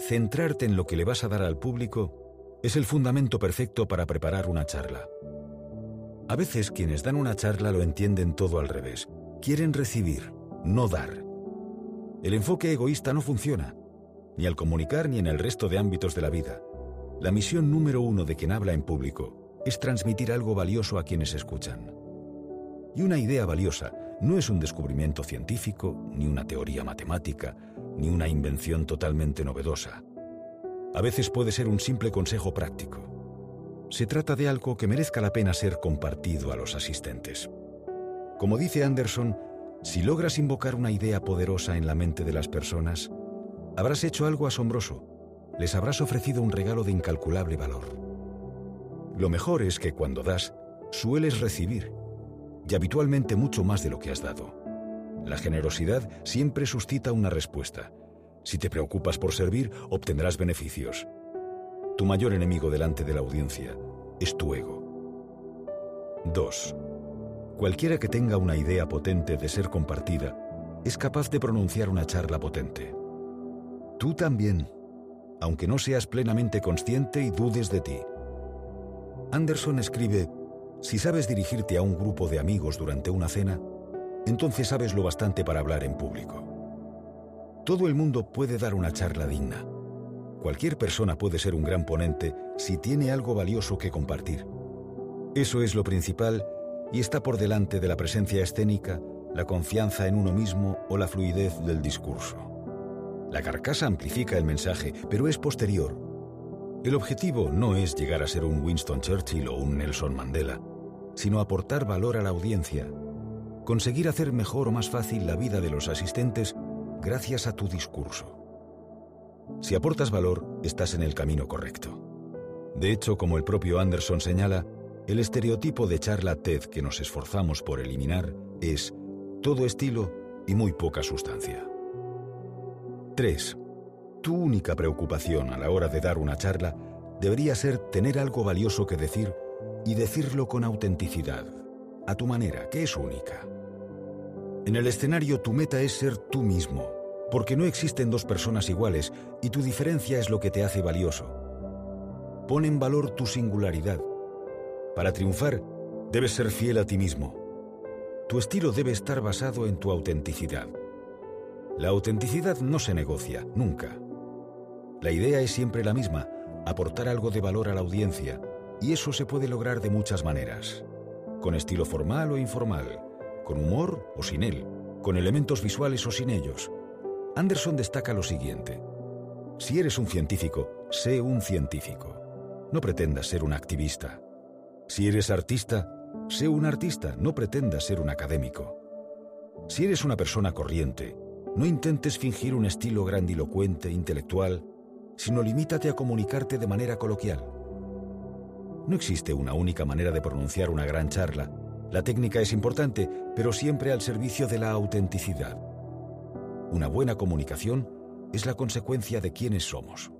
centrarte en lo que le vas a dar al público es el fundamento perfecto para preparar una charla. A veces quienes dan una charla lo entienden todo al revés. Quieren recibir, no dar. El enfoque egoísta no funciona, ni al comunicar ni en el resto de ámbitos de la vida. La misión número uno de quien habla en público es transmitir algo valioso a quienes escuchan. Y una idea valiosa no es un descubrimiento científico, ni una teoría matemática, ni una invención totalmente novedosa. A veces puede ser un simple consejo práctico. Se trata de algo que merezca la pena ser compartido a los asistentes. Como dice Anderson, si logras invocar una idea poderosa en la mente de las personas, habrás hecho algo asombroso. Les habrás ofrecido un regalo de incalculable valor. Lo mejor es que cuando das, sueles recibir y habitualmente mucho más de lo que has dado. La generosidad siempre suscita una respuesta. Si te preocupas por servir, obtendrás beneficios. Tu mayor enemigo delante de la audiencia es tu ego. 2. Cualquiera que tenga una idea potente de ser compartida es capaz de pronunciar una charla potente. Tú también, aunque no seas plenamente consciente y dudes de ti. Anderson escribe, si sabes dirigirte a un grupo de amigos durante una cena, entonces sabes lo bastante para hablar en público. Todo el mundo puede dar una charla digna. Cualquier persona puede ser un gran ponente si tiene algo valioso que compartir. Eso es lo principal y está por delante de la presencia escénica, la confianza en uno mismo o la fluidez del discurso. La carcasa amplifica el mensaje, pero es posterior. El objetivo no es llegar a ser un Winston Churchill o un Nelson Mandela sino aportar valor a la audiencia, conseguir hacer mejor o más fácil la vida de los asistentes gracias a tu discurso. Si aportas valor, estás en el camino correcto. De hecho, como el propio Anderson señala, el estereotipo de charla TED que nos esforzamos por eliminar es todo estilo y muy poca sustancia. 3. Tu única preocupación a la hora de dar una charla debería ser tener algo valioso que decir y decirlo con autenticidad, a tu manera, que es única. En el escenario tu meta es ser tú mismo, porque no existen dos personas iguales y tu diferencia es lo que te hace valioso. Pon en valor tu singularidad. Para triunfar, debes ser fiel a ti mismo. Tu estilo debe estar basado en tu autenticidad. La autenticidad no se negocia, nunca. La idea es siempre la misma, aportar algo de valor a la audiencia, y eso se puede lograr de muchas maneras. Con estilo formal o informal, con humor o sin él, con elementos visuales o sin ellos. Anderson destaca lo siguiente. Si eres un científico, sé un científico. No pretendas ser un activista. Si eres artista, sé un artista, no pretendas ser un académico. Si eres una persona corriente, no intentes fingir un estilo grandilocuente, intelectual, sino limítate a comunicarte de manera coloquial. No existe una única manera de pronunciar una gran charla. La técnica es importante, pero siempre al servicio de la autenticidad. Una buena comunicación es la consecuencia de quienes somos.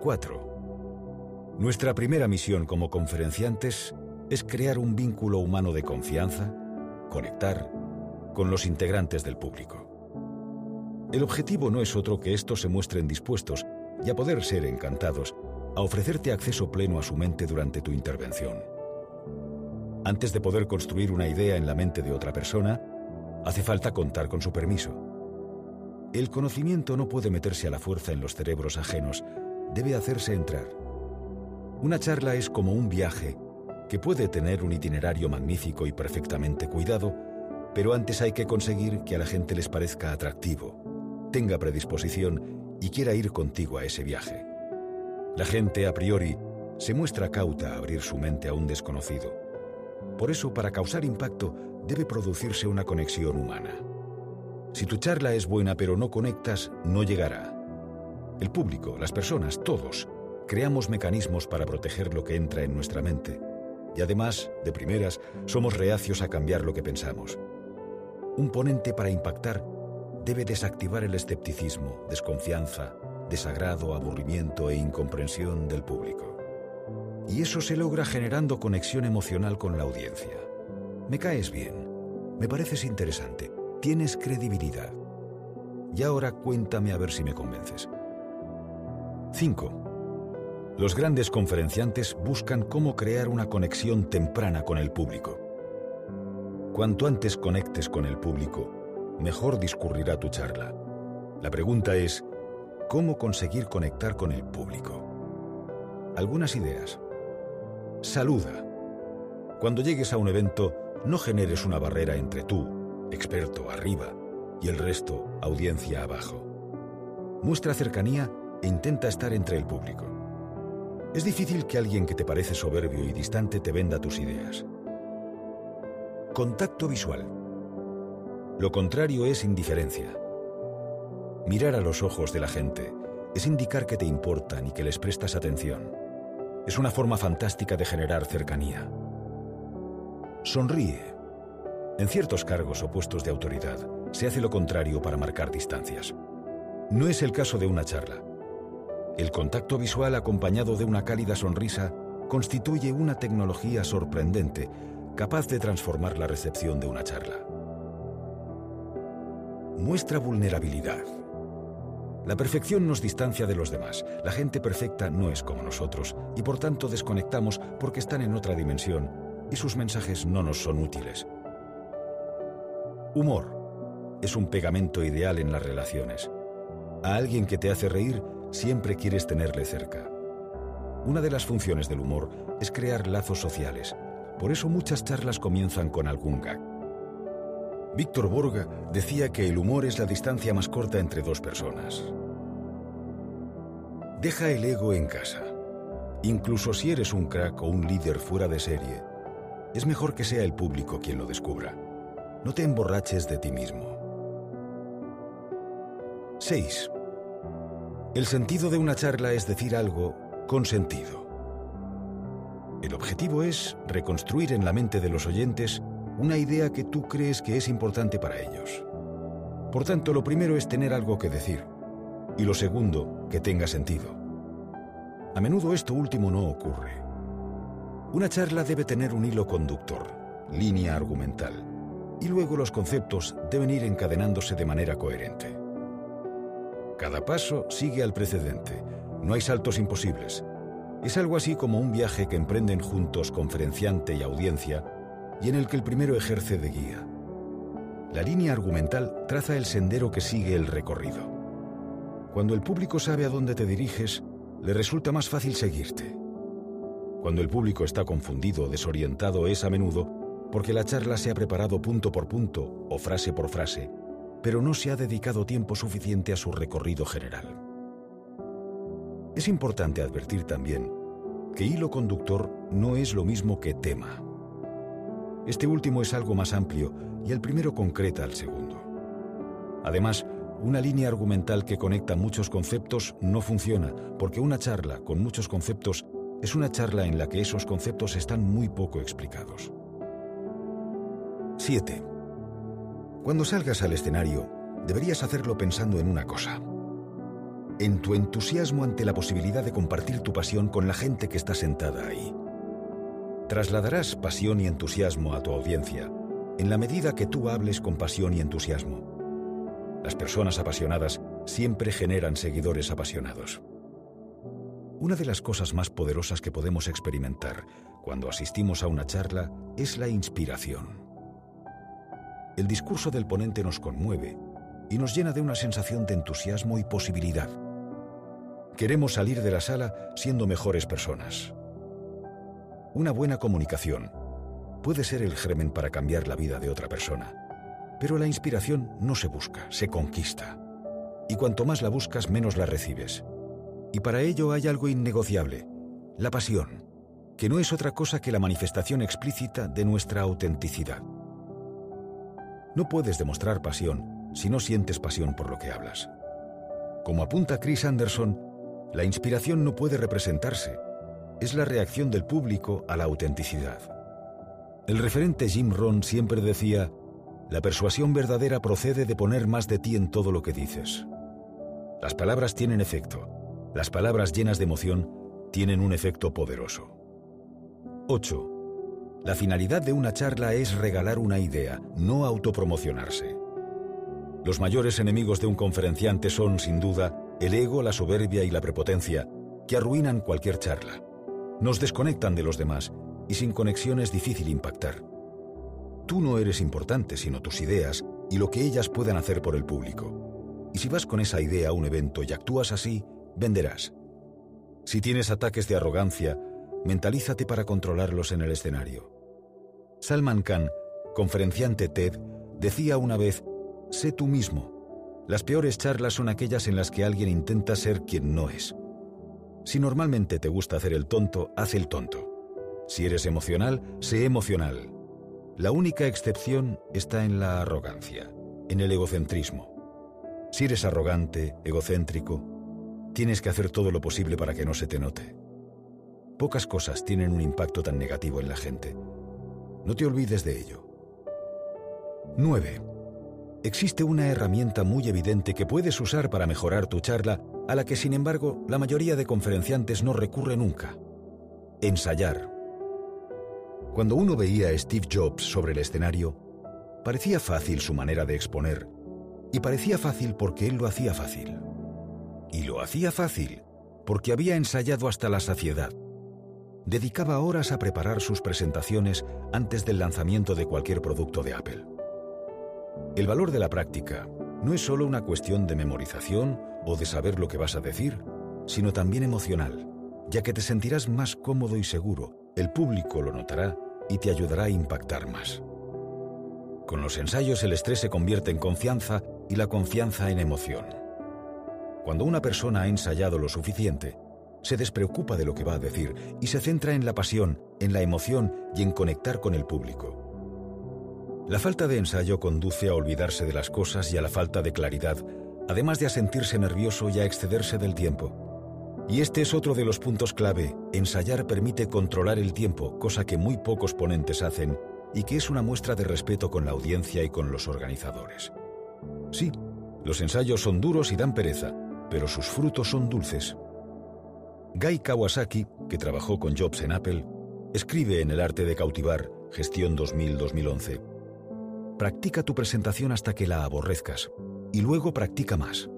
4. Nuestra primera misión como conferenciantes es crear un vínculo humano de confianza, conectar con los integrantes del público. El objetivo no es otro que estos se muestren dispuestos y a poder ser encantados a ofrecerte acceso pleno a su mente durante tu intervención. Antes de poder construir una idea en la mente de otra persona, hace falta contar con su permiso. El conocimiento no puede meterse a la fuerza en los cerebros ajenos, debe hacerse entrar. Una charla es como un viaje que puede tener un itinerario magnífico y perfectamente cuidado, pero antes hay que conseguir que a la gente les parezca atractivo, tenga predisposición y quiera ir contigo a ese viaje. La gente a priori se muestra cauta a abrir su mente a un desconocido. Por eso, para causar impacto, debe producirse una conexión humana. Si tu charla es buena pero no conectas, no llegará. El público, las personas, todos, creamos mecanismos para proteger lo que entra en nuestra mente. Y además, de primeras, somos reacios a cambiar lo que pensamos. Un ponente para impactar debe desactivar el escepticismo, desconfianza, desagrado, aburrimiento e incomprensión del público. Y eso se logra generando conexión emocional con la audiencia. Me caes bien, me pareces interesante, tienes credibilidad. y ahora cuéntame a ver si me convences. 5. Los grandes conferenciantes buscan cómo crear una conexión temprana con el público. Cuanto antes conectes con el público, mejor discurrirá tu charla. La pregunta es, ¿cómo conseguir conectar con el público? Algunas ideas. Saluda. Cuando llegues a un evento, no generes una barrera entre tú, experto arriba, y el resto, audiencia abajo. Muestra cercanía e intenta estar entre el público. Es difícil que alguien que te parece soberbio y distante te venda tus ideas. Contacto visual. Lo contrario es indiferencia. Mirar a los ojos de la gente es indicar que te importan y que les prestas atención. Es una forma fantástica de generar cercanía. Sonríe. En ciertos cargos o puestos de autoridad, se hace lo contrario para marcar distancias. No es el caso de una charla. El contacto visual acompañado de una cálida sonrisa constituye una tecnología sorprendente capaz de transformar la recepción de una charla. Muestra vulnerabilidad. La perfección nos distancia de los demás. La gente perfecta no es como nosotros y por tanto desconectamos porque están en otra dimensión y sus mensajes no nos son útiles. Humor es un pegamento ideal en las relaciones. A alguien que te hace reír, siempre quieres tenerle cerca. Una de las funciones del humor es crear lazos sociales. Por eso muchas charlas comienzan con algún gag. Víctor Borga decía que el humor es la distancia más corta entre dos personas. Deja el ego en casa. Incluso si eres un crack o un líder fuera de serie, es mejor que sea el público quien lo descubra. No te emborraches de ti mismo. 6. El sentido de una charla es decir algo con sentido. El objetivo es reconstruir en la mente de los oyentes una idea que tú crees que es importante para ellos. Por tanto, lo primero es tener algo que decir y lo segundo, que tenga sentido. A menudo esto último no ocurre. Una charla debe tener un hilo conductor, línea argumental, y luego los conceptos deben ir encadenándose de manera coherente. Cada paso sigue al precedente. No hay saltos imposibles. Es algo así como un viaje que emprenden juntos conferenciante y audiencia y en el que el primero ejerce de guía. La línea argumental traza el sendero que sigue el recorrido. Cuando el público sabe a dónde te diriges, le resulta más fácil seguirte. Cuando el público está confundido o desorientado es a menudo porque la charla se ha preparado punto por punto o frase por frase pero no se ha dedicado tiempo suficiente a su recorrido general. Es importante advertir también que hilo conductor no es lo mismo que tema. Este último es algo más amplio y el primero concreta al segundo. Además, una línea argumental que conecta muchos conceptos no funciona porque una charla con muchos conceptos es una charla en la que esos conceptos están muy poco explicados. 7. Cuando salgas al escenario, deberías hacerlo pensando en una cosa. En tu entusiasmo ante la posibilidad de compartir tu pasión con la gente que está sentada ahí. Trasladarás pasión y entusiasmo a tu audiencia en la medida que tú hables con pasión y entusiasmo. Las personas apasionadas siempre generan seguidores apasionados. Una de las cosas más poderosas que podemos experimentar cuando asistimos a una charla es la inspiración. El discurso del ponente nos conmueve y nos llena de una sensación de entusiasmo y posibilidad. Queremos salir de la sala siendo mejores personas. Una buena comunicación puede ser el germen para cambiar la vida de otra persona, pero la inspiración no se busca, se conquista. Y cuanto más la buscas, menos la recibes. Y para ello hay algo innegociable, la pasión, que no es otra cosa que la manifestación explícita de nuestra autenticidad. No puedes demostrar pasión si no sientes pasión por lo que hablas. Como apunta Chris Anderson, la inspiración no puede representarse, es la reacción del público a la autenticidad. El referente Jim Rohn siempre decía, la persuasión verdadera procede de poner más de ti en todo lo que dices. Las palabras tienen efecto. Las palabras llenas de emoción tienen un efecto poderoso. 8. La finalidad de una charla es regalar una idea, no autopromocionarse. Los mayores enemigos de un conferenciante son, sin duda, el ego, la soberbia y la prepotencia, que arruinan cualquier charla. Nos desconectan de los demás y sin conexión es difícil impactar. Tú no eres importante, sino tus ideas y lo que ellas puedan hacer por el público. Y si vas con esa idea a un evento y actúas así, venderás. Si tienes ataques de arrogancia, mentalízate para controlarlos en el escenario. Salman Khan, conferenciante TED, decía una vez, sé tú mismo. Las peores charlas son aquellas en las que alguien intenta ser quien no es. Si normalmente te gusta hacer el tonto, haz el tonto. Si eres emocional, sé emocional. La única excepción está en la arrogancia, en el egocentrismo. Si eres arrogante, egocéntrico, tienes que hacer todo lo posible para que no se te note. Pocas cosas tienen un impacto tan negativo en la gente. No te olvides de ello. 9. Existe una herramienta muy evidente que puedes usar para mejorar tu charla, a la que sin embargo la mayoría de conferenciantes no recurre nunca. Ensayar. Cuando uno veía a Steve Jobs sobre el escenario, parecía fácil su manera de exponer, y parecía fácil porque él lo hacía fácil. Y lo hacía fácil porque había ensayado hasta la saciedad. Dedicaba horas a preparar sus presentaciones antes del lanzamiento de cualquier producto de Apple. El valor de la práctica no es solo una cuestión de memorización o de saber lo que vas a decir, sino también emocional, ya que te sentirás más cómodo y seguro el público lo notará y te ayudará a impactar más. Con los ensayos el estrés se convierte en confianza y la confianza en emoción. Cuando una persona ha ensayado lo suficiente, se despreocupa de lo que va a decir y se centra en la pasión, en la emoción y en conectar con el público. La falta de ensayo conduce a olvidarse de las cosas y a la falta de claridad, además de a sentirse nervioso y a excederse del tiempo. Y este es otro de los puntos clave. Ensayar permite controlar el tiempo, cosa que muy pocos ponentes hacen y que es una muestra de respeto con la audiencia y con los organizadores. Sí, los ensayos son duros y dan pereza, pero sus frutos son dulces. Guy Kawasaki, que trabajó con Jobs en Apple, escribe en El arte de cautivar, gestión 2000-2011. Practica tu presentación hasta que la aborrezcas y luego practica más.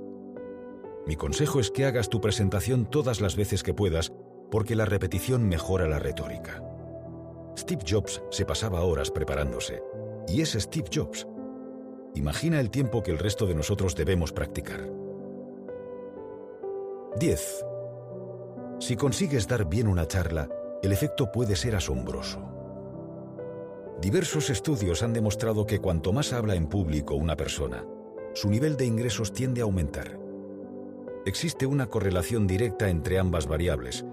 Mi consejo es que hagas tu presentación todas las veces que puedas, porque la repetición mejora la retórica. Steve Jobs se pasaba horas preparándose, y es Steve Jobs. Imagina el tiempo que el resto de nosotros debemos practicar. 10. Si consigues dar bien una charla, el efecto puede ser asombroso. Diversos estudios han demostrado que cuanto más habla en público una persona, su nivel de ingresos tiende a aumentar. Existe una correlación directa entre ambas variables.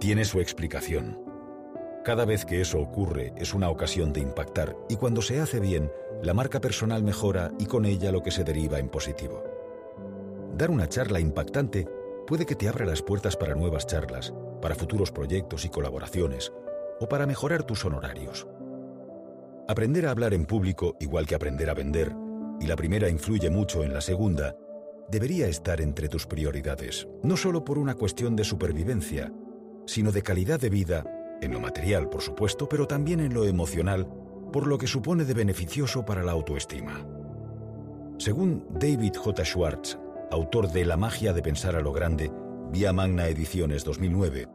Tiene su explicación. Cada vez que eso ocurre es una ocasión de impactar y cuando se hace bien, la marca personal mejora y con ella lo que se deriva en positivo. Dar una charla impactante puede que te abra las puertas para nuevas charlas, para futuros proyectos y colaboraciones, o para mejorar tus honorarios. Aprender a hablar en público, igual que aprender a vender, y la primera influye mucho en la segunda, debería estar entre tus prioridades, no solo por una cuestión de supervivencia, sino de calidad de vida, en lo material, por supuesto, pero también en lo emocional, por lo que supone de beneficioso para la autoestima. Según David J. Schwartz, autor de La magia de pensar a lo grande, vía Magna Ediciones 2009,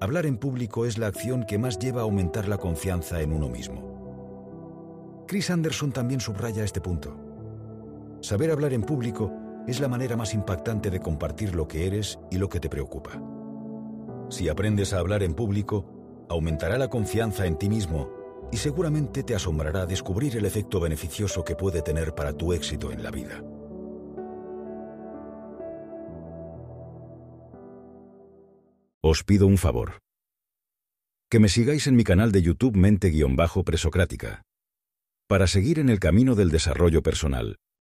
hablar en público es la acción que más lleva a aumentar la confianza en uno mismo. Chris Anderson también subraya este punto. Saber hablar en público es la manera más impactante de compartir lo que eres y lo que te preocupa. Si aprendes a hablar en público, aumentará la confianza en ti mismo y seguramente te asombrará descubrir el efecto beneficioso que puede tener para tu éxito en la vida. Os pido un favor. Que me sigáis en mi canal de YouTube Mente-Presocrática. Para seguir en el camino del desarrollo personal